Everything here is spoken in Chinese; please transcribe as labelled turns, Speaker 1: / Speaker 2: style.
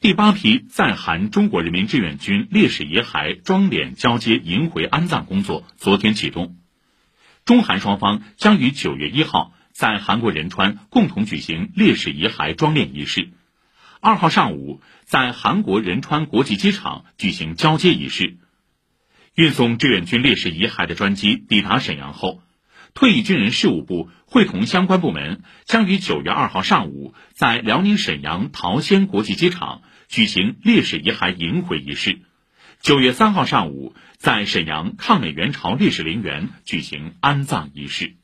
Speaker 1: 第八批在韩中国人民志愿军烈士遗骸装殓交接迎回安葬工作昨天启动，中韩双方将于九月一号在韩国仁川共同举行烈士遗骸装殓仪式，二号上午在韩国仁川国际机场举行交接仪式。运送志愿军烈士遗骸的专机抵达沈阳后。退役军人事务部会同相关部门，将于九月二号上午在辽宁沈阳桃仙国际机场举行烈士遗骸迎回仪式；九月三号上午在沈阳抗美援朝烈士陵园举行安葬仪式。